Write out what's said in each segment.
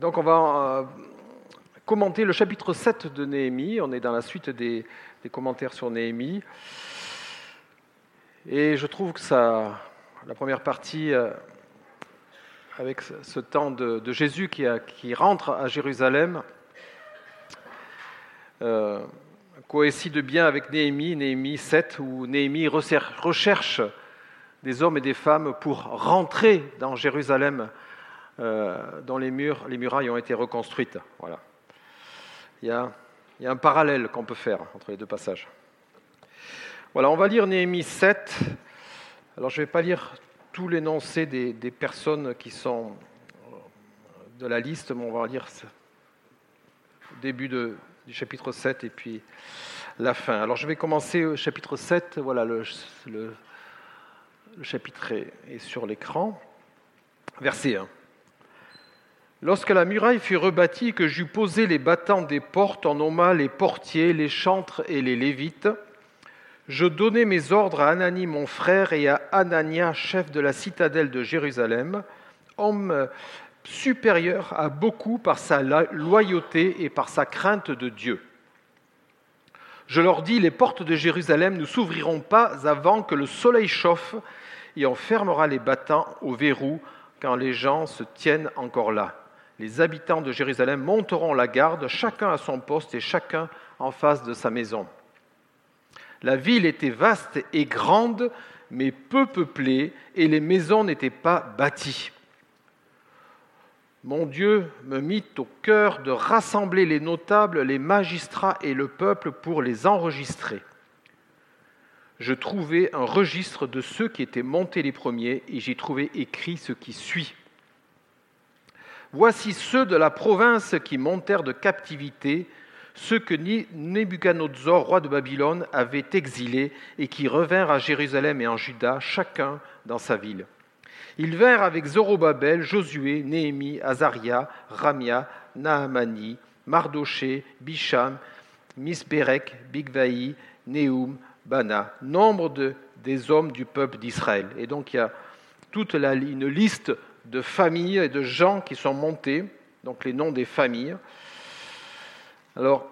donc on va commenter le chapitre 7 de Néhémie. On est dans la suite des, commentaires sur Néhémie. Et je trouve que ça, la première partie, avec ce temps de, Jésus qui, rentre à Jérusalem, euh, coïncide bien avec Néhémie, Néhémie 7, où Néhémie recherche des hommes et des femmes pour rentrer dans Jérusalem, euh, dont les, murs, les murailles ont été reconstruites. Voilà. Il y a, un parallèle qu'on peut faire entre les deux passages. Voilà, on va lire Néhémie 7. Alors je ne vais pas lire tout l'énoncé des, des, personnes qui sont de la liste, mais on va lire au début du chapitre 7 et puis la fin. Alors je vais commencer au chapitre 7. Voilà, le, le, chapitre est, sur l'écran. Verset 1. Lorsque la muraille fut rebâtie que j'eus posé les battants des portes, en nomma les portiers, les chantres et les lévites, je donnai mes ordres à Anani mon frère et à Anania, chef de la citadelle de Jérusalem, homme supérieur à beaucoup par sa loyauté et par sa crainte de Dieu. Je leur dis, les portes de Jérusalem ne s'ouvriront pas avant que le soleil chauffe et on fermera les battants au verrou quand les gens se tiennent encore là. Les habitants de Jérusalem monteront la garde, chacun à son poste et chacun en face de sa maison. La ville était vaste et grande, mais peu peuplée, et les maisons n'étaient pas bâties. Mon Dieu me mit au cœur de rassembler les notables, les magistrats et le peuple pour les enregistrer. Je trouvai un registre de ceux qui étaient montés les premiers et j'y trouvai écrit ce qui suit. Voici ceux de la province qui montèrent de captivité, ceux que Nebuchadnezzar, roi de Babylone, avait exilés et qui revinrent à Jérusalem et en Juda, chacun dans sa ville. Ils vinrent avec Zorobabel, Josué, Néhémie, Azaria, Ramia, Nahamani, Mardoché, Bisham, Misberek, Bigvaï, Néhum, Bana, nombre de, des hommes du peuple d'Israël. Et donc il y a toute la, une liste de familles et de gens qui sont montés, donc les noms des familles. Alors,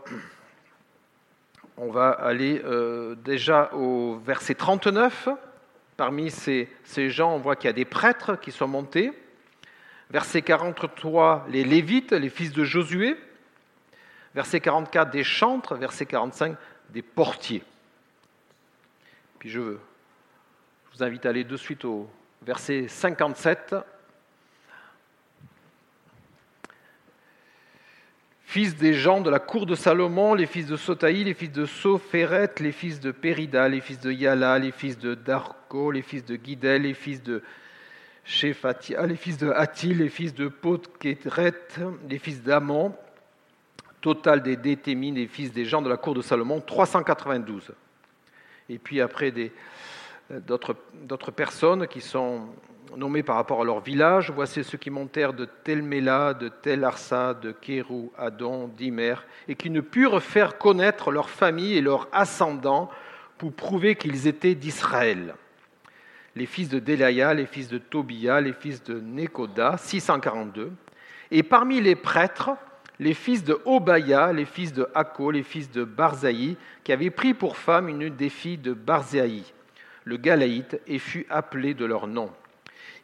on va aller euh, déjà au verset 39. Parmi ces, gens, on voit qu'il y a des prêtres qui sont montés. Verset 43, les Lévites, les fils de Josué. Verset 44, des chantres. Verset 45, des portiers. Puis je, je vous invite à aller de suite au verset 57. Fils des gens de la cour de Salomon, les fils de Sotaï, les fils de Sophéret, les fils de Périda, les fils de Yala, les fils de Darko, les fils de Guidel, les fils de Shephatia, les fils de Hatil, les fils de Potkeret, les fils d'Amon, total des Détémines, les fils des gens de la cour de Salomon, 392. Et puis après euh, d'autres personnes qui sont nommés par rapport à leur village. Voici ceux qui montèrent de Telmela, de Tel Arsa, de Kérou, Adon, d'Imer, et qui ne purent faire connaître leur famille et leurs ascendants pour prouver qu'ils étaient d'Israël. Les fils de Delaya, les fils de Tobia, les fils de Nekoda, 642. Et parmi les prêtres, les fils de Obaya, les fils de Hako, les fils de Barzaï, qui avaient pris pour femme une des filles de Barzaï, le Galaïte, et fut appelé de leur nom.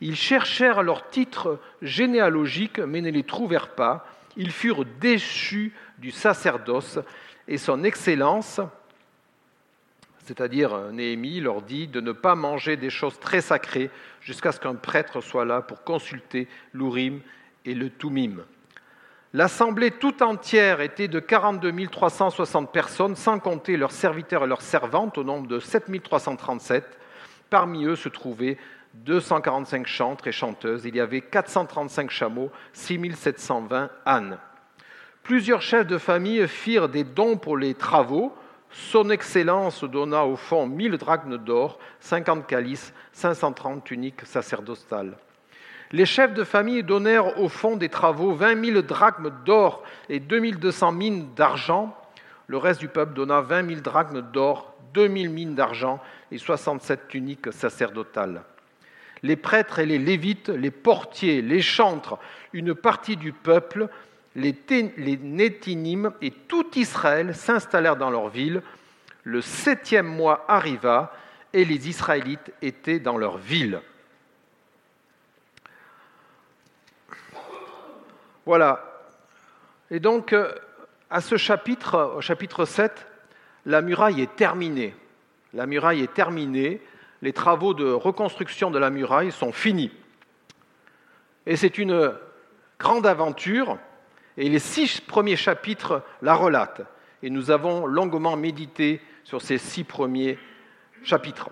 Ils cherchèrent leur titre généalogique, mais ne les trouvèrent pas. Ils furent déchus du sacerdoce, et son excellence, c'est-à-dire Néhémie, leur dit de ne pas manger des choses très sacrées jusqu'à ce qu'un prêtre soit là pour consulter l'Urim et le Tumim. L'assemblée tout entière était de 42 360 personnes, sans compter leurs serviteurs et leurs servantes, au nombre de 7 337. Parmi eux se trouvaient 245 chantres et chanteuses, il y avait 435 chameaux, 6720 ânes. Plusieurs chefs de famille firent des dons pour les travaux. Son Excellence donna au fond 1000 drachmes d'or, 50 calices, 530 tuniques sacerdotales. Les chefs de famille donnèrent au fond des travaux 20 000 drachmes d'or et 2200 mines d'argent. Le reste du peuple donna 20 000 drachmes d'or, 2000 mines d'argent et 67 tuniques sacerdotales. Les prêtres et les lévites, les portiers, les chantres, une partie du peuple, les, les et tout Israël s'installèrent dans leur ville. Le septième mois arriva et les Israélites étaient dans leur ville. Voilà. Et donc, euh, à ce chapitre, au chapitre 7, la muraille est terminée. La muraille est terminée. Les travaux de reconstruction de la muraille sont finis. Et c'est une grande aventure. Et les six premiers chapitres la relatent. Et nous avons longuement médité sur ces six premiers chapitres.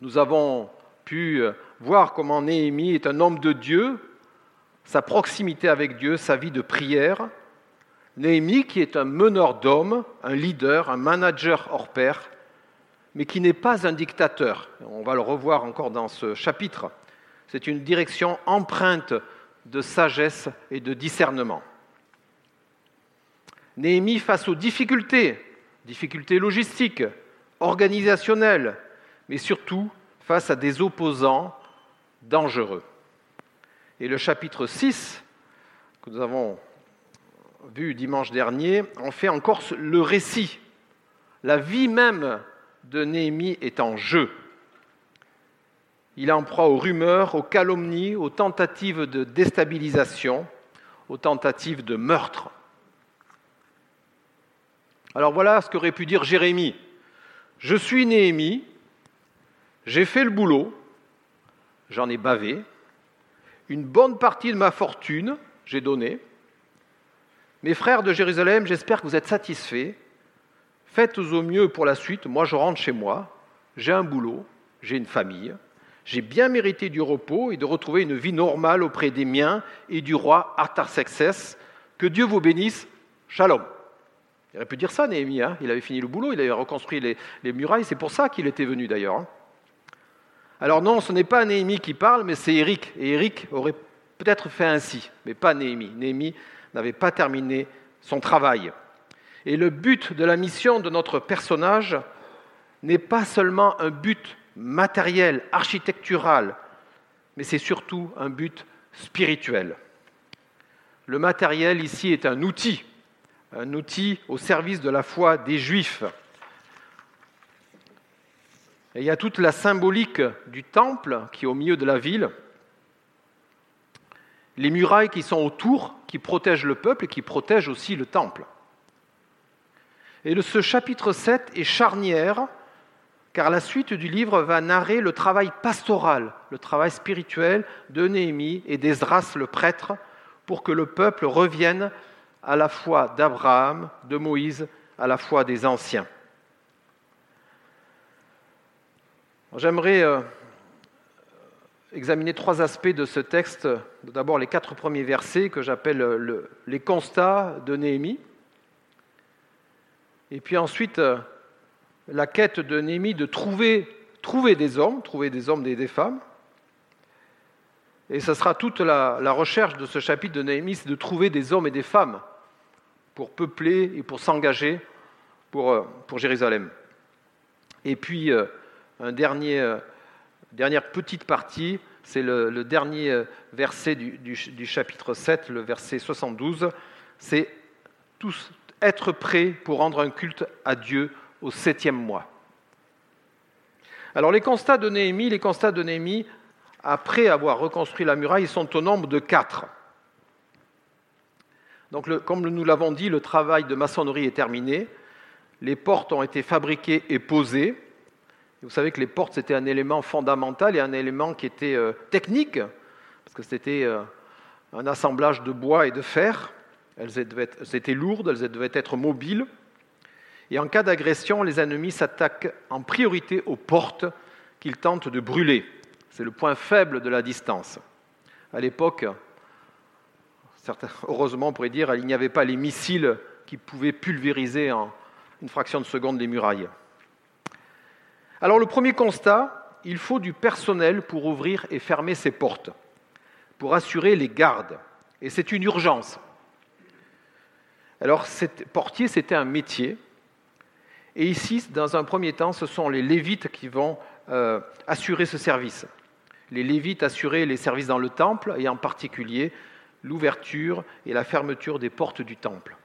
Nous avons pu voir comment Néhémie est un homme de Dieu, sa proximité avec Dieu, sa vie de prière. Néhémie qui est un meneur d'hommes, un leader, un manager hors pair, mais qui n'est pas un dictateur. On va le revoir encore dans ce chapitre. C'est une direction empreinte de sagesse et de discernement. Néhémie face aux difficultés, difficultés logistiques, organisationnelles, mais surtout face à des opposants dangereux. Et le chapitre 6, que nous avons vu dimanche dernier, en fait encore le récit. La vie même de Néhémie est en jeu. Il en proie aux rumeurs, aux calomnies, aux tentatives de déstabilisation, aux tentatives de meurtre. Alors voilà ce qu'aurait pu dire Jérémie. Je suis Néhémie, j'ai fait le boulot, j'en ai bavé, une bonne partie de ma fortune, j'ai donné. Mes frères de Jérusalem, j'espère que vous êtes satisfaits. Faites au mieux pour la suite. Moi, je rentre chez moi. J'ai un boulot, j'ai une famille. J'ai bien mérité du repos et de retrouver une vie normale auprès des miens et du roi Artaxerxès. Que Dieu vous bénisse. Shalom. Il aurait pu dire ça, Néhémie. Hein. il avait fini le boulot, il avait reconstruit les, les murailles. C'est pour ça qu'il était venu d'ailleurs. Hein. Alors non, ce n'est pas Néhémie qui parle, mais c'est Éric. Et Éric aurait peut-être fait ainsi, mais pas Néhémie. Néhémie n'avait pas terminé son travail. Et le but de la mission de notre personnage n'est pas seulement un but matériel, architectural, mais c'est surtout un but spirituel. Le matériel ici est un outil, un outil au service de la foi des Juifs. Et il y a toute la symbolique du temple qui est au milieu de la ville, les murailles qui sont autour, qui protègent le peuple et qui protègent aussi le temple. Et ce chapitre 7 est charnière, car la suite du livre va narrer le travail pastoral, le travail spirituel de Néhémie et d'Esdras le prêtre, pour que le peuple revienne à la foi d'Abraham, de Moïse, à la foi des anciens. J'aimerais euh, examiner trois aspects de ce texte. D'abord les quatre premiers versets que j'appelle les constats de Néhémie. Et puis ensuite euh, la quête de Néhémie de trouver, trouver des hommes, trouver des hommes et des femmes. Et ce sera toute la, recherche de ce chapitre de Néhémie, c'est de trouver des hommes et des femmes pour peupler et pour s'engager pour, euh, pour Jérusalem. Et puis, euh, dernière petite partie, c'est le, dernier verset du, chapitre 7, le verset 72, c'est tous être prêts pour rendre un culte à Dieu au septième mois. Alors les constats de Néhémie, les constats de Néhémie, après avoir reconstruit la muraille, sont au nombre de quatre. Donc, comme nous l'avons dit, le travail de maçonnerie est terminé. Les portes ont été fabriquées et posées. Vous savez que les portes, c'était un élément fondamental et un élément qui était euh, technique, parce que c'était euh, un assemblage de bois et de fer. Elles étaient lourdes, elles devaient être mobiles. Et en cas d'agression, les ennemis s'attaquent en priorité aux portes qu'ils tentent de brûler. C'est le point faible de la distance. À l'époque, heureusement on pourrait dire, il n'y avait pas les missiles qui pouvaient pulvériser en une fraction de seconde les murailles. Alors le premier constat, il faut du personnel pour ouvrir et fermer ces portes, pour assurer les gardes. Et c'est une urgence. Alors, portier, c'était un métier. Et ici, dans un premier temps, ce sont les Lévites qui vont euh, assuraient ce service. Les Lévites assuraient les services dans le temple et en particulier l'ouverture et la fermeture des portes du temple.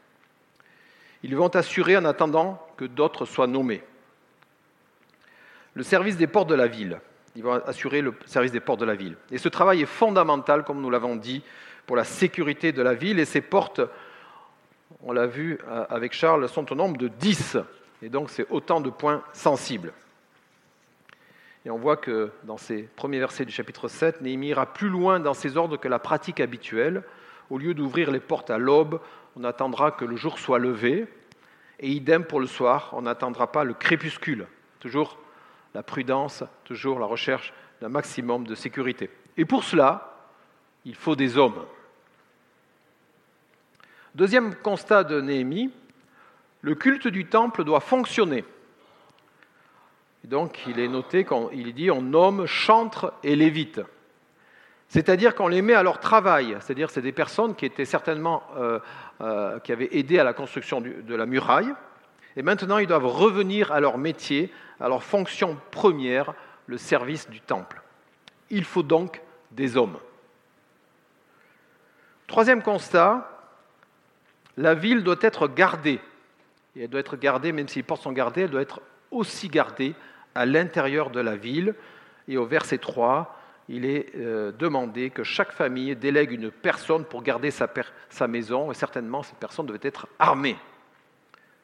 Ils vont assurer en attendant que d'autres soient nommés. Le service des portes de la ville. Ils vont assurer le service des portes de la ville. Et ce travail est fondamental, comme nous l'avons dit, pour la sécurité de la ville. Et ces portes, on l'a vu euh, avec Charles, sont au nombre de 10. Et donc c'est autant de points sensibles. Et on voit que dans ces premiers versets du chapitre 7, Néhémie ira plus loin dans ses ordres que la pratique habituelle. Au lieu d'ouvrir les portes à l'aube, on attendra que le jour soit levé. Et idem pour le soir, on n'attendra pas le crépuscule. Toujours la prudence, toujours la recherche d'un maximum de sécurité. Et pour cela, il faut des hommes. Deuxième constat de Néhémie, le culte du temple doit fonctionner. donc, il est noté, il dit on nomme chantres et lévites. C'est-à-dire qu'on les met à leur travail. C'est-à-dire c'est des personnes qui étaient certainement, euh, euh, qui avaient aidé à la construction de la muraille. Et maintenant, ils doivent revenir à leur métier, à leur fonction première, le service du temple. Il faut donc des hommes. Troisième constat, la ville doit être gardée. Et elle doit être gardée, même si les portes sont gardées, elle doit être aussi gardée à l'intérieur de la ville. Et au verset 3, il est euh, demandé que chaque famille délègue une personne pour garder sa, sa maison, et certainement cette personne devait être armée.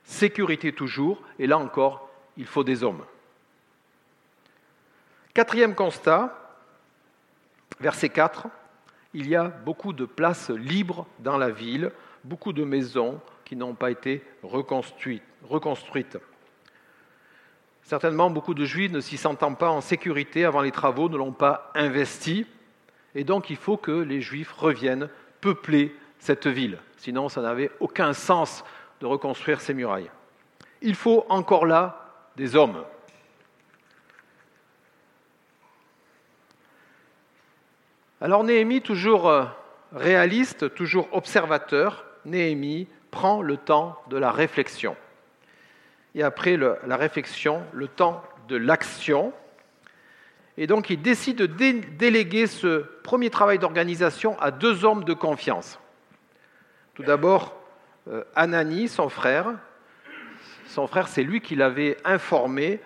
Sécurité toujours, et là encore, il faut des hommes. Quatrième constat, verset 4, il y a beaucoup de places libres dans la ville, beaucoup de maisons qui n'ont pas été reconstruites. Certainement, beaucoup de Juifs ne s'y sentant pas en sécurité avant les travaux ne l'ont pas investi. Et donc, il faut que les Juifs reviennent peupler cette ville. Sinon, ça n'avait aucun sens de reconstruire ces murailles. Il faut encore là des hommes. Alors Néhémie, toujours euh, réaliste, toujours observateur, Néhémie prend le temps de la réflexion. Et après la réflexion, le temps de l'action. Et donc il décide de déléguer ce premier travail d'organisation à deux hommes de confiance. Tout d'abord, euh, Anani, son frère. Son frère, c'est lui qui l'avait informé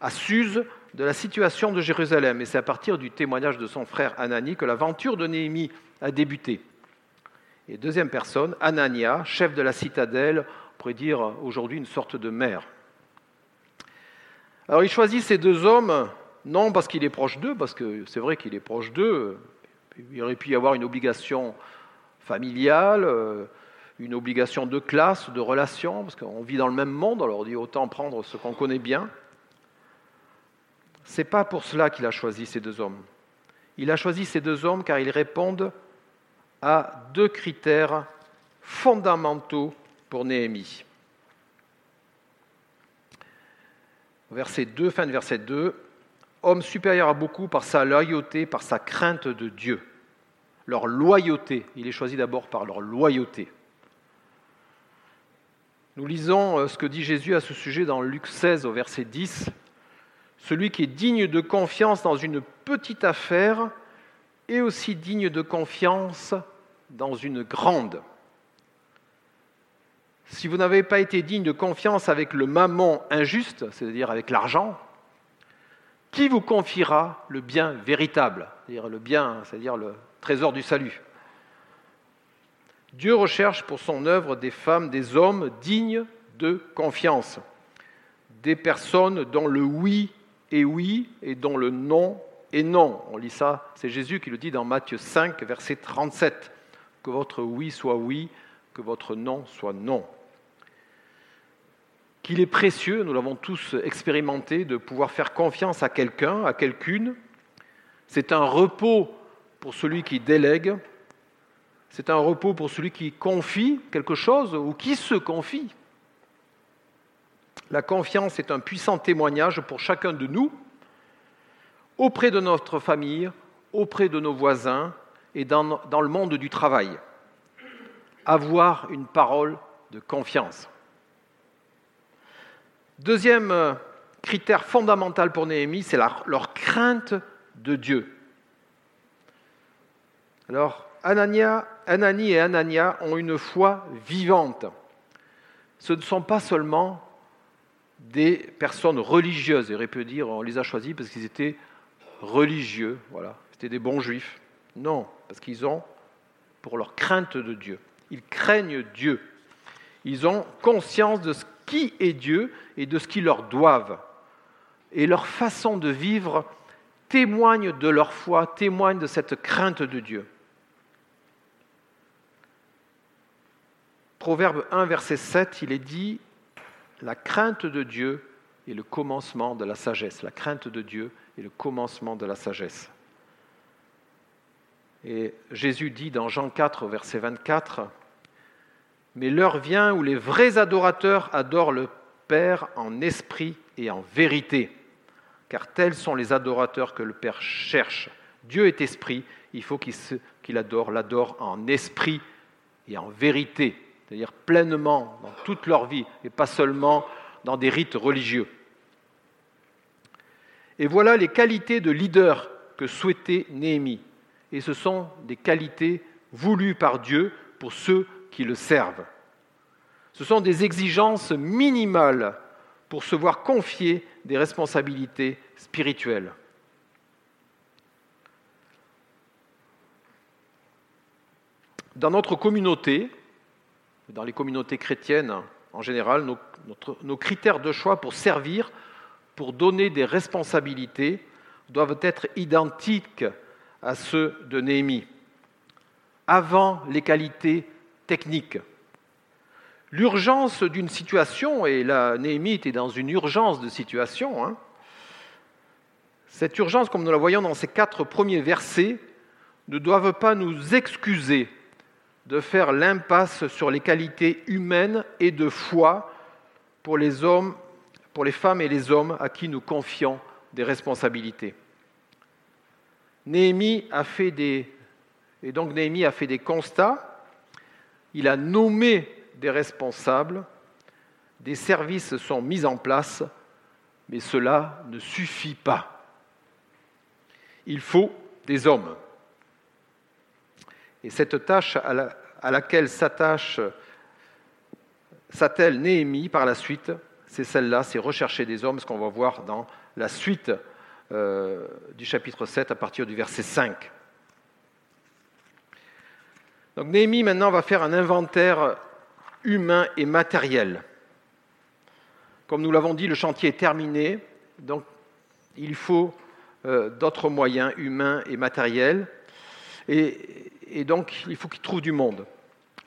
à Suse de la situation de Jérusalem. Et c'est à partir du témoignage de son frère Anani que l'aventure de Néhémie a débuté. Et deuxième personne, Anania, chef de la citadelle, on pourrait dire aujourd'hui une sorte de maire. Alors il choisit ces deux hommes, non parce qu'il est proche d'eux, parce que c'est vrai qu'il est proche d'eux, il aurait pu y avoir une obligation familiale, euh, une obligation de classe, de relation, parce qu'on vit dans le même monde, alors on dit autant prendre ce qu'on connaît bien. C'est pas pour cela qu'il a choisi ces deux hommes. Il a choisi ces deux hommes car ils répondent à deux critères fondamentaux pour Néhémie. Verset 2, fin de verset 2, homme supérieur à beaucoup par sa loyauté, par sa crainte de Dieu. Leur loyauté, il est choisi d'abord par leur loyauté. Nous lisons euh, ce que dit Jésus à ce sujet dans Luc 16 au verset 10. Celui qui est digne de confiance dans une petite affaire est aussi digne de confiance dans une grande. Si vous n'avez pas été digne de confiance avec le mammon injuste, c'est-à-dire avec l'argent, qui vous confiera le bien véritable, c'est-à-dire le bien, c'est-à-dire le trésor du salut? Dieu recherche pour son œuvre des femmes, des hommes dignes de confiance, des personnes dont le oui est oui et dont le non est non. On lit ça, c'est Jésus qui le dit dans Matthieu 5, verset 37. Que votre oui soit oui, que votre non soit non. Qu'il est précieux, nous l'avons tous expérimenté, de pouvoir faire confiance à quelqu'un, à quelqu'une. C'est un repos pour celui qui délègue, c'est un repos pour celui qui confie quelque chose ou qui se confie. La confiance est un puissant témoignage pour chacun de nous, auprès de notre famille, auprès de nos voisins, et dans, le monde du travail. Avoir une parole de confiance. Deuxième critère fondamental pour Néhémie, c'est leur crainte de Dieu. Alors, Anania, Anani et Anania ont une foi vivante. Ce ne sont pas seulement des personnes religieuses, et peut dire on les a choisis parce qu'ils étaient religieux, voilà, c'était des bons juifs. Non, parce qu'ils ont, pour leur crainte de Dieu, ils craignent Dieu. Ils ont conscience de ce qui est Dieu et de ce qu'ils leur doivent. Et leur façon de vivre témoigne de leur foi, témoigne de cette crainte de Dieu. Proverbe 1, verset 7, il est dit, la crainte de Dieu est le commencement de la sagesse. La crainte de Dieu est le commencement de la sagesse. Et Jésus dit dans Jean 4, verset 24, Mais l'heure vient où les vrais adorateurs adorent le Père en esprit et en vérité, car tels sont les adorateurs que le Père cherche. Dieu est esprit, il faut qu'il adore, l'adore en esprit et en vérité, c'est-à-dire pleinement dans toute leur vie, et pas seulement dans des rites religieux. Et voilà les qualités de leader que souhaitait Néhémie. Et ce sont des qualités voulues par Dieu pour ceux qui le servent. Ce sont des exigences minimales pour se voir confier des responsabilités spirituelles. Dans notre communauté, dans les communautés chrétiennes en général, nos, nos critères de choix pour servir pour donner des responsabilités doivent être identiques à ceux de Néhémie, avant les qualités techniques. L'urgence d'une situation, et là Néhémie était dans une urgence de situation, hein, cette urgence, comme nous la voyons dans ces quatre premiers versets, ne doivent pas nous excuser de faire l'impasse sur les qualités humaines et de foi pour les hommes pour les femmes et les hommes à qui nous confions des responsabilités. Néhémie a fait des, et donc Néhémie a fait des constats, il a nommé des responsables, des services sont mis en place, mais cela ne suffit pas. Il faut des hommes. Et cette tâche à, laquelle s'attache s'attelle Néhémie par la suite, c'est celle-là, c'est rechercher des hommes, ce qu'on va voir dans la suite euh, du chapitre 7 à partir du verset 5. Donc Néhémie maintenant va faire un inventaire humain et matériel. Comme nous l'avons dit, le chantier est terminé, donc il faut euh, d'autres moyens humains et matériels, et, et donc il faut qu'il trouve du monde.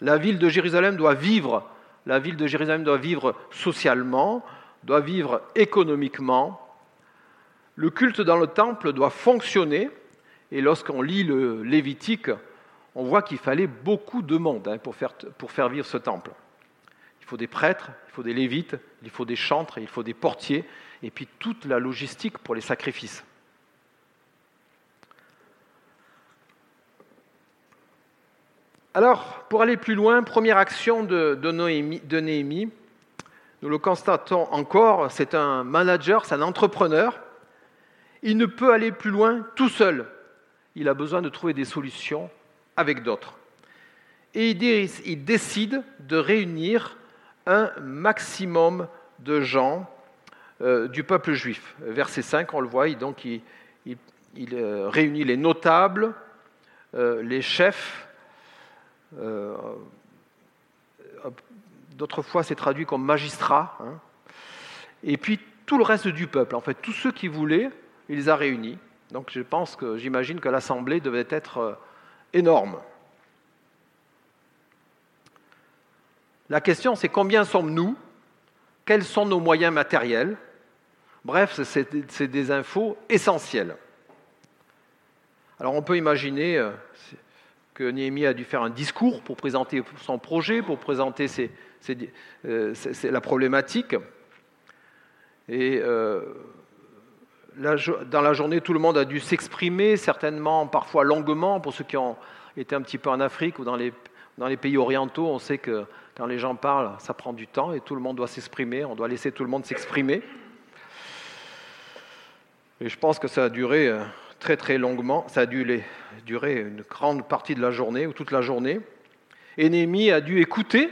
La ville de Jérusalem doit vivre la ville de Jérusalem doit vivre socialement, doit vivre économiquement. Le culte dans le temple doit fonctionner. Et lorsqu'on lit le Lévitique, on voit qu'il fallait beaucoup de monde hein, pour, faire, vivre ce temple. Il faut des prêtres, il faut des lévites, il faut des chantres, il faut des portiers, et puis toute la logistique pour les sacrifices. Alors, pour aller plus loin, première action de, Néhémie, nous le constatons encore, c'est un manager, c'est un entrepreneur. Il ne peut aller plus loin tout seul. Il a besoin de trouver des solutions avec d'autres. Et il décide de réunir un maximum de gens euh, du peuple juif. Verset 5, on le voit, donc il, euh, réunit les notables, euh, les chefs, d'autres fois, c'est traduit comme magistrat. Hein. Et puis tout le reste du peuple, en fait, tous ceux qui voulaient, il les a réunis. Donc je pense que j'imagine que l'assemblée devait être euh, énorme. La question, c'est combien sommes-nous Quels sont nos moyens matériels? Bref, c'est des infos essentielles. Alors on peut imaginer, euh, que Néhémie a dû faire un discours pour présenter son projet, pour présenter euh, la problématique. Et dans la journée, tout le monde a dû s'exprimer, certainement, parfois longuement, pour ceux qui ont été un petit peu en Afrique ou dans les, pays orientaux, on sait que quand les gens parlent, ça prend du temps et tout le monde doit s'exprimer, on doit laisser tout le monde s'exprimer. Et je pense que ça a duré euh, très très longuement, ça a dû durer une grande partie de la journée ou toute la journée. Néhémie a dû écouter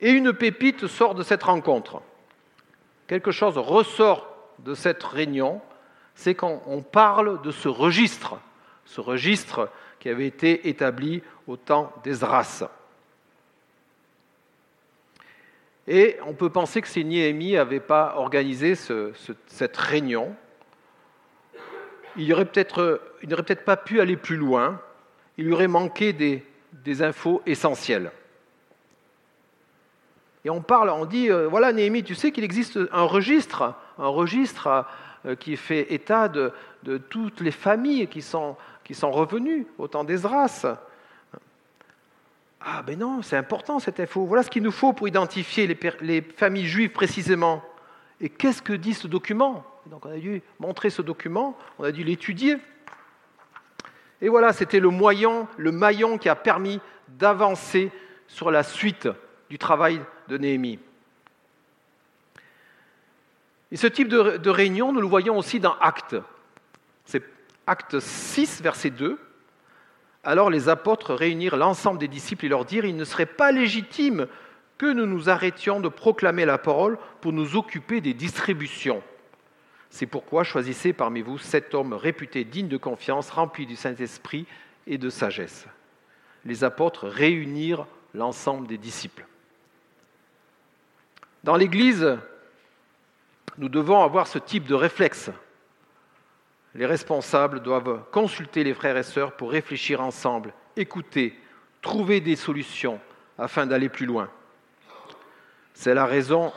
et une pépite sort de cette rencontre. Quelque chose ressort de cette réunion, c'est quand on parle de ce registre, ce registre qui avait été établi au temps d'Esdras. Et on peut penser que si Néhémie n'avait pas organisé cette réunion, il n'aurait peut-être peut pas pu aller plus loin, il lui aurait manqué des, des infos essentielles. Et on parle, on dit, euh, voilà Néhémie, tu sais qu'il existe un registre, un registre euh, qui fait état de, toutes les familles qui sont, revenues au temps d'Esdras. Ah ben non, c'est important cette info. Voilà ce qu'il nous faut pour identifier les, les familles juives précisément. Et qu'est-ce que dit ce document? Donc on a dû montrer ce document, on a dû l'étudier. Et voilà, c'était le moyen, le maillon qui a permis d'avancer sur la suite du travail de Néhémie. Et ce type de, réunion, nous le voyons aussi dans Actes. C'est Acte 6, verset 2. Alors les apôtres réunirent l'ensemble des disciples et leur dirent, il ne serait pas légitime que nous nous arrêtions de proclamer la parole pour nous occuper des distributions. C'est pourquoi choisissez parmi vous sept hommes réputés dignes de confiance, remplis du Saint-Esprit et de sagesse. Les apôtres réunirent l'ensemble des disciples. Dans l'Église, nous devons avoir ce type de réflexe. Les responsables doivent consulter les frères et sœurs pour réfléchir ensemble, écouter, trouver des solutions afin d'aller plus loin. C'est la raison,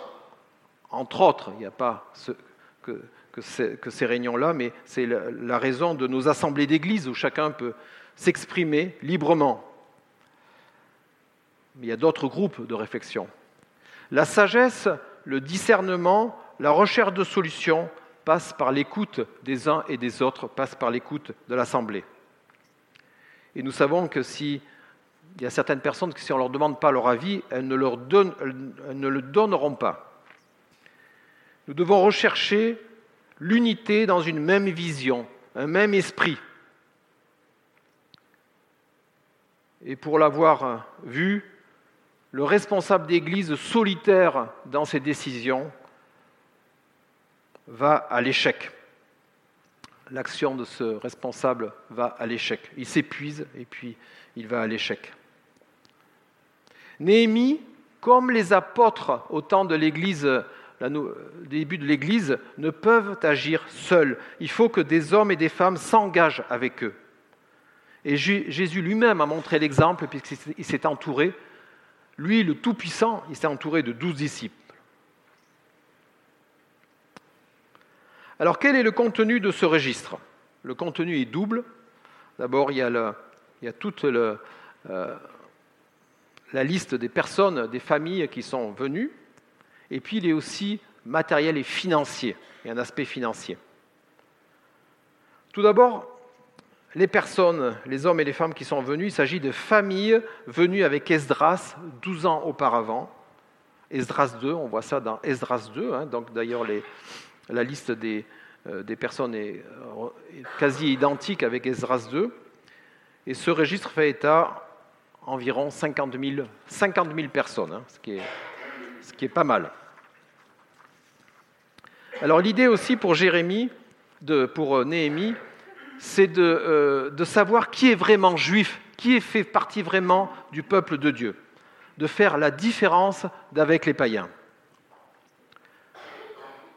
entre autres, il n'y a pas que, ces réunions-là, mais c'est la raison de nos assemblées d'église où chacun peut s'exprimer librement. Mais il y a d'autres groupes de réflexion. La sagesse, le discernement, la recherche de solutions passent par l'écoute des uns et des autres, passent par l'écoute de l'Assemblée. Et nous savons que si il y a certaines personnes qui, si on ne leur demande pas leur avis, elles ne, elles ne le donneront pas. Nous devons rechercher l'unité dans une même vision, un même esprit. Et pour l'avoir vu, le responsable d'Église solitaire dans ses décisions va à l'échec. L'action de ce responsable va à l'échec. Il s'épuise et puis il va à l'échec. Néhémie, comme les apôtres au temps de l'Église, début de l'Église, ne peuvent agir seuls. Il faut que des hommes et des femmes s'engagent avec eux. Et Jésus lui-même a montré l'exemple puisqu'il s'est entouré lui, le Tout-Puissant, il s'est entouré de douze disciples. Alors quel est le contenu de ce registre? Le contenu est double. D'abord, il, y a toute euh, la liste des personnes, des familles qui sont venues. Et puis, il est aussi matériel et financier. Il y a un aspect financier. Tout d'abord, les personnes, les hommes et les femmes qui sont venus, il s'agit de familles venues avec Esdras 12 ans auparavant. Esdras 2, on voit ça dans Esdras 2, hein. donc d'ailleurs la liste des, euh, personnes est, euh, quasi identique avec Esdras 2. Et ce registre fait état environ 50 000, personnes, hein, ce, qui est, est pas mal. Alors l'idée aussi pour Jérémie, pour Néhémie, c'est euh, de, savoir qui est vraiment juif, qui fait partie vraiment du peuple de Dieu, de faire la différence d'avec les païens.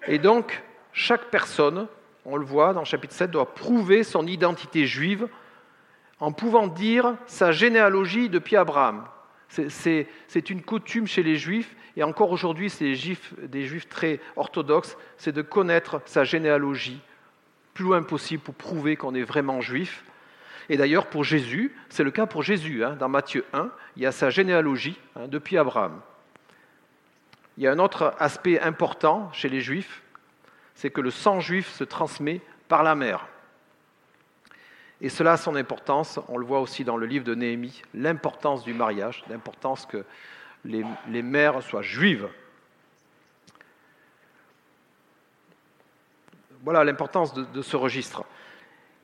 Et donc, chaque personne, on le voit dans le chapitre 7, doit prouver son identité juive en pouvant dire sa généalogie depuis Abraham. C'est une coutume chez les juifs, et encore aujourd'hui, c'est des juifs très orthodoxes, c'est de connaître sa généalogie plus loin possible pour prouver qu'on est vraiment juif. Et d'ailleurs, pour Jésus, c'est le cas pour Jésus. Hein. dans Matthieu 1, il y a sa généalogie hein, depuis Abraham. Il y a un autre aspect important chez les juifs, c'est que le sang juif se transmet par la mère. Et cela a son importance, on le voit aussi dans le livre de Néhémie, l'importance du mariage, l'importance que les mères soient juives voilà l'importance de, ce registre.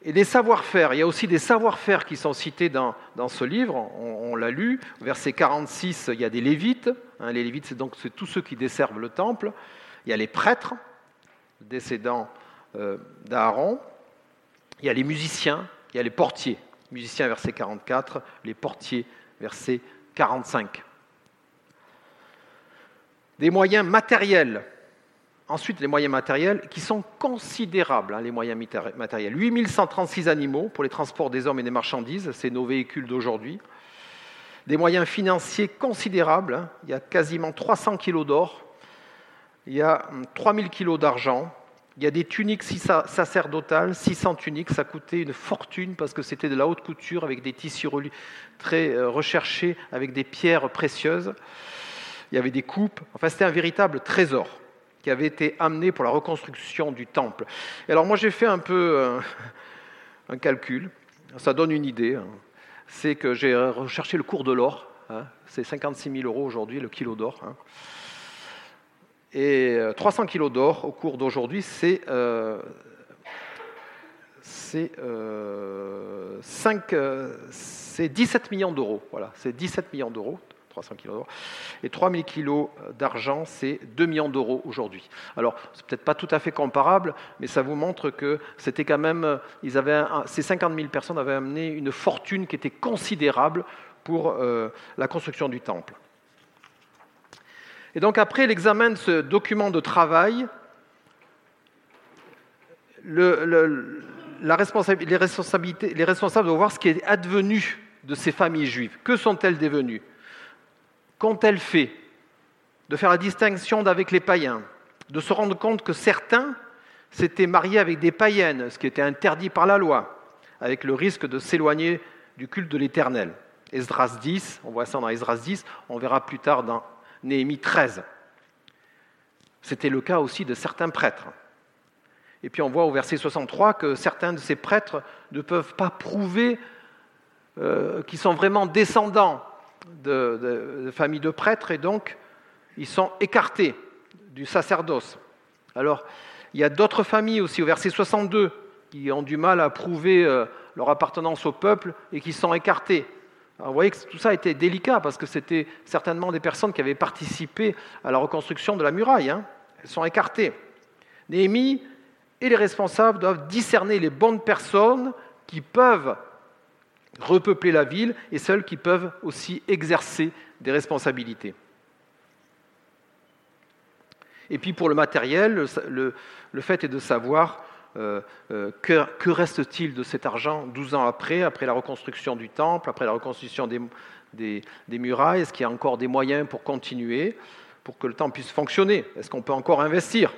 Et les savoir-faire, il y a aussi des savoir-faire qui sont cités dans, ce livre, on, l'a lu, verset 46, il y a des lévites, hein, les lévites c'est donc c'est tous ceux qui desservent le temple, il y a les prêtres, descendants euh, d'Aaron, il y a les musiciens, il y a les portiers, musiciens verset 44, les portiers verset 45. Des moyens matériels, Ensuite, les moyens matériels qui sont considérables, hein, les moyens matériels. 8136 animaux pour les transports des hommes et des marchandises, c'est nos véhicules d'aujourd'hui. Des moyens financiers considérables, hein. il y a quasiment 300 kilos d'or, il y a 3000 hum, kilos d'argent, il y a des tuniques sacerdotales, 600 tuniques, ça coûtait une fortune parce que c'était de la haute couture avec des tissus très euh, recherchés, avec des pierres précieuses. Il y avait des coupes, enfin c'était un véritable trésor qui avait été amené pour la reconstruction du temple. Et alors moi j'ai fait un peu euh, un calcul, ça donne une idée, hein. c'est que j'ai recherché le cours de l'or, hein. c'est 56 000 euros aujourd'hui le kilo d'or. Hein. Et 300 euh, kilos d'or au cours d'aujourd'hui, c'est euh, c'est 17 millions d'euros. Voilà, c'est 17 millions d'euros. 300 kilos d'or. Et 3000 kilos d'argent, c'est 2 millions d'euros aujourd'hui. Alors, c'est peut-être pas tout à fait comparable, mais ça vous montre que c'était quand même, ils avaient ces 50 000 personnes avaient amené une fortune qui était considérable pour euh, la construction du temple. Et donc après l'examen de ce document de travail, la les responsables doivent voir ce qui est advenu de ces familles juives. Que sont-elles devenues? Qu'ont-elles fait De faire la distinction d'avec les païens, de se rendre compte que certains s'étaient mariés avec des païennes, ce qui était interdit par la loi, avec le risque de s'éloigner du culte de l'Éternel. Esdras 10, on voit ça dans Esdras 10, on verra plus tard dans Néhémie 13. C'était le cas aussi de certains prêtres. Et puis on voit au verset 63 que certains de ces prêtres ne peuvent pas prouver euh, qu'ils sont vraiment descendants de, familles de prêtres et donc ils sont écartés du sacerdoce. Alors, il y a d'autres familles aussi, au verset 62, qui ont du mal à prouver euh, leur appartenance au peuple et qui sont écartés. vous voyez que tout ça était délicat parce que c'était certainement des personnes qui avaient participé à la reconstruction de la muraille. Hein. Elles sont écartées. Néhémie et les responsables doivent discerner les bonnes personnes qui peuvent repeupler la ville et celles qui peuvent aussi exercer des responsabilités. Et puis pour le matériel, le, fait est de savoir euh, euh, que, reste-t-il de cet argent 12 ans après, après la reconstruction du temple, après la reconstruction des murailles? Est-ce qu'il y a encore des moyens pour continuer, pour que le temple puisse fonctionner? Est-ce qu'on peut encore investir?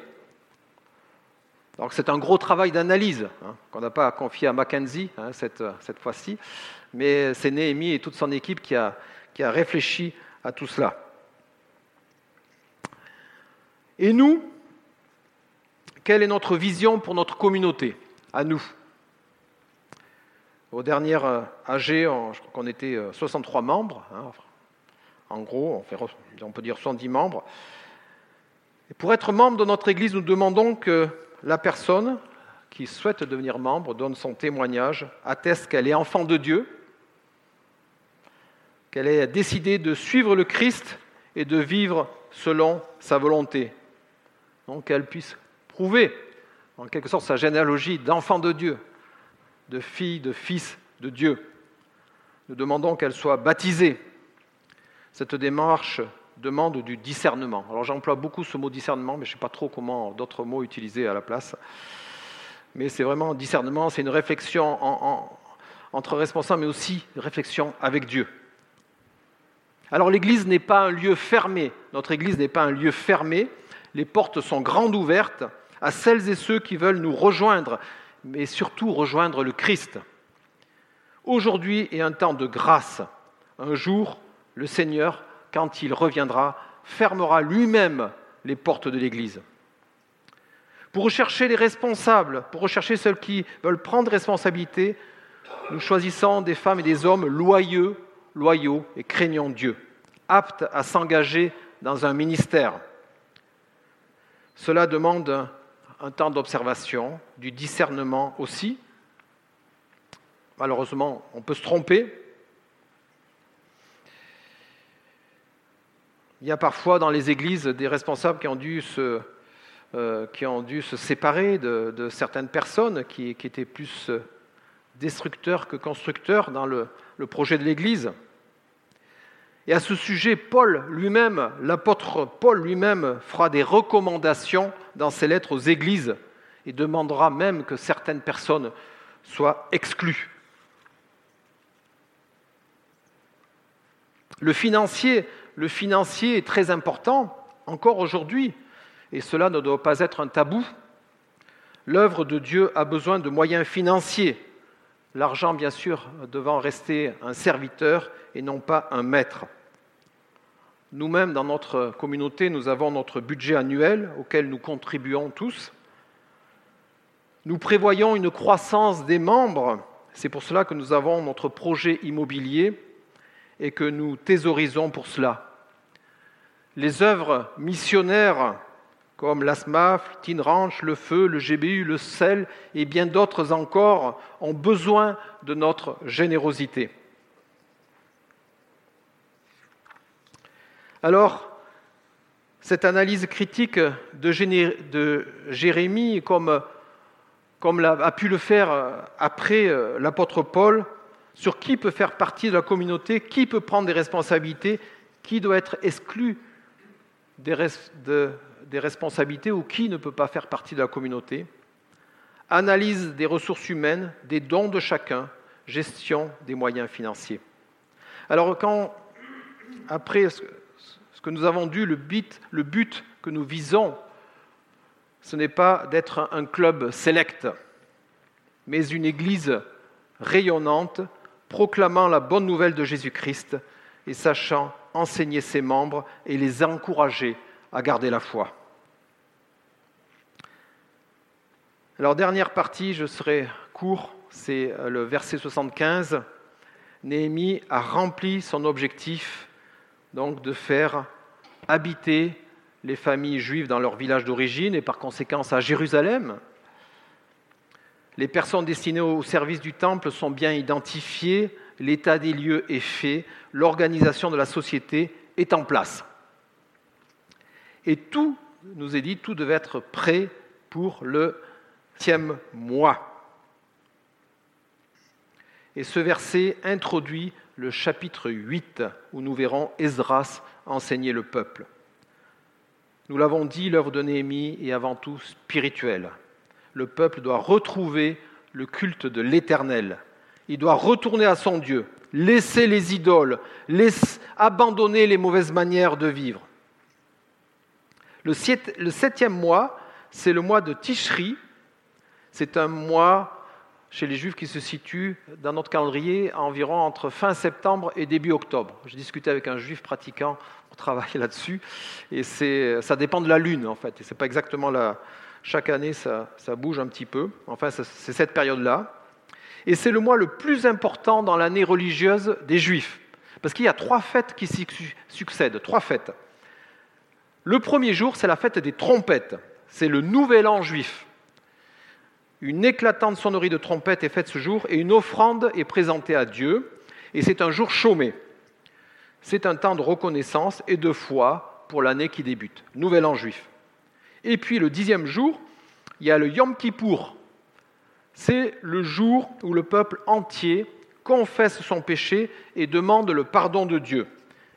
C'est un gros travail d'analyse hein, qu'on n'a pas confié à Mackenzie hein, cette, fois-ci, mais c'est Néhémie et toute son équipe qui a, réfléchi à tout cela. Et nous, quelle est notre vision pour notre communauté, à nous? Aux dernières AG, je crois qu'on était 63 euh, membres, hein, en gros, on peut dire 70 membres. Et pour être membre de notre Église, nous demandons que la personne qui souhaite devenir membre donne son témoignage, atteste qu'elle est enfant de Dieu, qu'elle ait décidé de suivre le Christ et de vivre selon sa volonté. Donc qu'elle puisse prouver, en quelque sorte, sa généalogie d'enfant de Dieu, de fille, de fils de Dieu. Nous demandons qu'elle soit baptisée. Cette démarche demande du discernement. Alors j'emploie beaucoup ce mot discernement, mais je ne sais pas trop comment d'autres mots utiliser à la place. Mais c'est vraiment discernement, c'est une réflexion entre responsables, mais aussi une réflexion avec Dieu. Alors l'Église n'est pas un lieu fermé, notre Église n'est pas un lieu fermé, les portes sont grandes ouvertes à celles et ceux qui veulent nous rejoindre, mais surtout rejoindre le Christ. Aujourd'hui est un temps de grâce. Un jour, le Seigneur quand il reviendra, fermera lui-même les portes de l'Église. Pour rechercher les responsables, pour rechercher ceux qui veulent prendre responsabilité, nous choisissons des femmes et des hommes loyaux, loyaux et craignant Dieu, aptes à s'engager dans un ministère. Cela demande un temps d'observation, du discernement aussi. Malheureusement, on peut se tromper. Il y a parfois dans les églises des responsables qui ont dû se, euh, qui ont dû se séparer de, certaines personnes qui, étaient plus destructeurs que constructeurs dans le, le projet de l'Église. Et à ce sujet, Paul lui-même, l'apôtre Paul lui-même, fera des recommandations dans ses lettres aux églises et demandera même que certaines personnes soient exclues. Le financier, le financier est très important encore aujourd'hui, et cela ne doit pas être un tabou. L'œuvre de Dieu a besoin de moyens financiers, l'argent bien sûr devant rester un serviteur et non pas un maître. Nous-mêmes, dans notre communauté, nous avons notre budget annuel auquel nous contribuons tous. Nous prévoyons une croissance des membres, c'est pour cela que nous avons notre projet immobilier et que nous thésaurisons pour cela. Les œuvres missionnaires comme l'ASMAF, Ranch, le Feu, le GBU, le sel et bien d'autres encore ont besoin de notre générosité. Alors, cette analyse critique de Jérémie, comme, comme a pu le faire après euh, l'apôtre Paul, sur qui peut faire partie de la communauté, qui peut prendre des responsabilités, qui doit être exclu des, responsabilités ou qui ne peut pas faire partie de la communauté. Analyse des ressources humaines, des dons de chacun, gestion des moyens financiers. Alors quand, après ce que nous avons dû, le but, le but que nous visons, ce n'est pas d'être un club select, mais une église rayonnante proclamant la bonne nouvelle de Jésus-Christ et sachant enseigner ses membres et les encourager à garder la foi. Alors, dernière partie, je serai court, c'est euh, le verset 75. Néhémie a rempli son objectif, donc de faire habiter les familles juives dans leur village d'origine et par conséquent à Jérusalem, les personnes destinées au service du temple sont bien identifiées, l'état des lieux est fait, l'organisation de la société est en place. Et tout, nous est dit, tout devait être prêt pour le tième mois. Et ce verset introduit le chapitre 8, où nous verrons Esdras enseigner le peuple. Nous l'avons dit, l'œuvre de Néhémie est avant tout spirituelle le peuple doit retrouver le culte de l'Éternel. Il doit retourner à son Dieu, laisser les idoles, abandonner les mauvaises manières de vivre. Le, septième mois, c'est le mois de Tishri. C'est un mois chez les Juifs qui se situe dans notre calendrier environ entre fin septembre et début octobre. J'ai discuté avec un Juif pratiquant, on travaille là-dessus, et ça dépend de la lune en fait. Et c'est pas exactement la, chaque année, ça, bouge un petit peu. Enfin, c'est cette période-là. Et c'est le mois le plus important dans l'année religieuse des Juifs. Parce qu'il y a trois fêtes qui succèdent, trois fêtes. Le premier jour, c'est la fête des trompettes. C'est le nouvel an juif. Une éclatante sonnerie de trompettes est faite ce jour et une offrande est présentée à Dieu. Et c'est un jour chômé. C'est un temps de reconnaissance et de foi pour l'année qui débute. Nouvel an juif. Et puis le dixième jour, il y a le Yom Kippour. C'est le jour où le peuple entier confesse son péché et demande le pardon de Dieu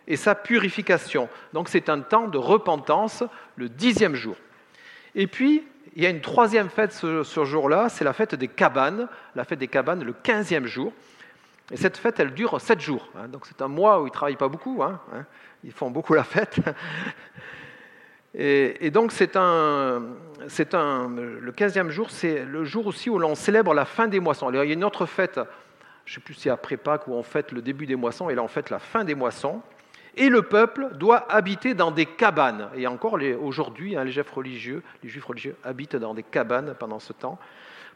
et sa purification. Donc c'est un temps de repentance, le dixième jour. Et puis, il y a une troisième fête ce, jour-là, c'est la fête des cabanes, la fête des cabanes le quinzième jour. Et cette fête, elle dure sept jours. Hein. donc c'est un mois où ils ne travaillent pas beaucoup, hein, hein. ils font beaucoup la fête. Et, donc, c'est un, un, le 15e jour, c'est le jour aussi où l'on célèbre la fin des moissons. il y a une autre fête, je ne sais plus si c'est après Pâques, où on fête le début des moissons, et là, on fête la fin des moissons. Et le peuple doit habiter dans des cabanes. Et encore aujourd'hui, hein, les, juifs religieux, les juifs religieux habitent dans des cabanes pendant ce temps,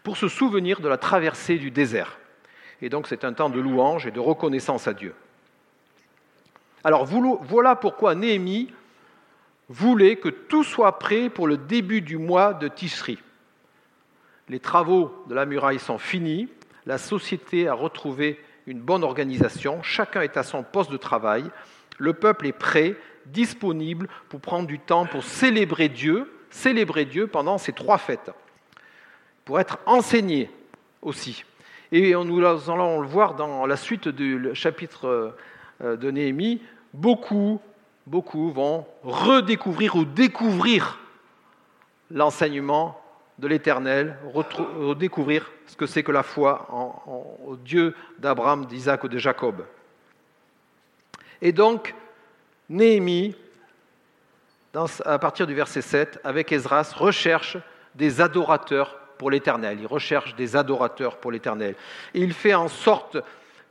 pour se souvenir de la traversée du désert. Et donc, c'est un temps de louange et de reconnaissance à Dieu. Alors, voilà pourquoi Néhémie voulait que tout soit prêt pour le début du mois de Tishri. Les travaux de la muraille sont finis, la société a retrouvé une bonne organisation, chacun est à son poste de travail, le peuple est prêt, disponible pour prendre du temps pour célébrer Dieu, célébrer Dieu pendant ces trois fêtes, pour être enseigné aussi. Et nous allons le voir dans la suite du chapitre euh, de Néhémie, beaucoup, beaucoup vont redécouvrir ou découvrir l'enseignement de l'Éternel, redécouvrir ce que c'est que la foi au Dieu d'Abraham, d'Isaac ou de Jacob. Et donc, Néhémie, à partir du verset 7, avec Esdras, recherche des adorateurs pour l'Éternel. Il recherche des adorateurs pour l'Éternel. Il fait en sorte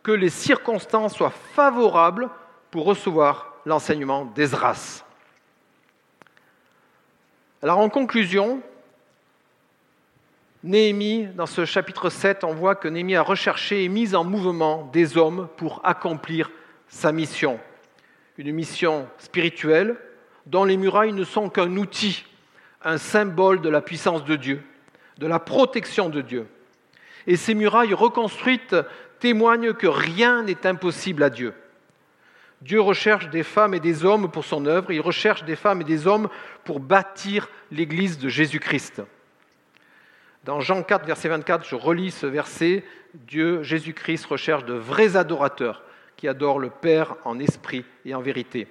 que les circonstances soient favorables pour recevoir l'enseignement d'Esdras. Alors en conclusion, Néhémie, dans ce chapitre 7, on voit que Néhémie a recherché et mis en mouvement des hommes pour accomplir sa mission. Une mission spirituelle dont les murailles ne sont qu'un outil, un symbole de la puissance de Dieu, de la protection de Dieu. Et ces murailles reconstruites témoignent que rien n'est impossible à Dieu. Dieu recherche des femmes et des hommes pour son œuvre, il recherche des femmes et des hommes pour bâtir l'Église de Jésus-Christ. Dans Jean 4, verset 24, je relis ce verset, Dieu, Jésus-Christ, recherche de vrais adorateurs qui adorent le Père en esprit et en vérité.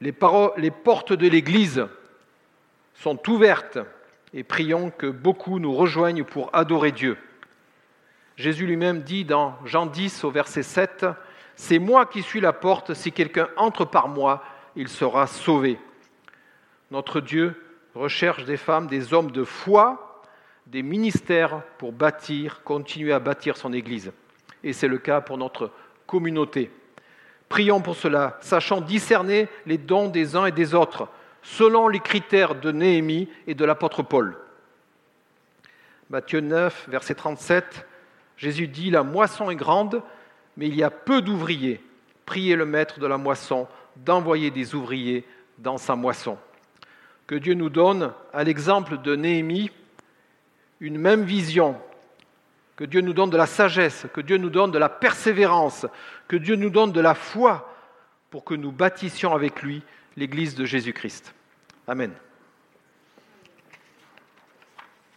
Les, portes de l'Église sont ouvertes et prions que beaucoup nous rejoignent pour adorer Dieu. Jésus lui-même dit dans Jean 10 au verset 7, C'est moi qui suis la porte, si quelqu'un entre par moi, il sera sauvé. Notre Dieu recherche des femmes, des hommes de foi, des ministères pour bâtir, continuer à bâtir son Église. Et c'est le cas pour notre communauté. Prions pour cela, sachant discerner les dons des uns et des autres, selon les critères de Néhémie et de l'apôtre Paul. Matthieu 9, verset 37, Jésus dit, La moisson est grande, mais il y a peu d'ouvriers. Priez le maître de la moisson d'envoyer des ouvriers dans sa moisson. Que Dieu nous donne, à l'exemple de Néhémie, une même vision, que Dieu nous donne de la sagesse, que Dieu nous donne de la persévérance, que Dieu nous donne de la foi pour que nous bâtissions avec lui l'Église de Jésus-Christ. Amen.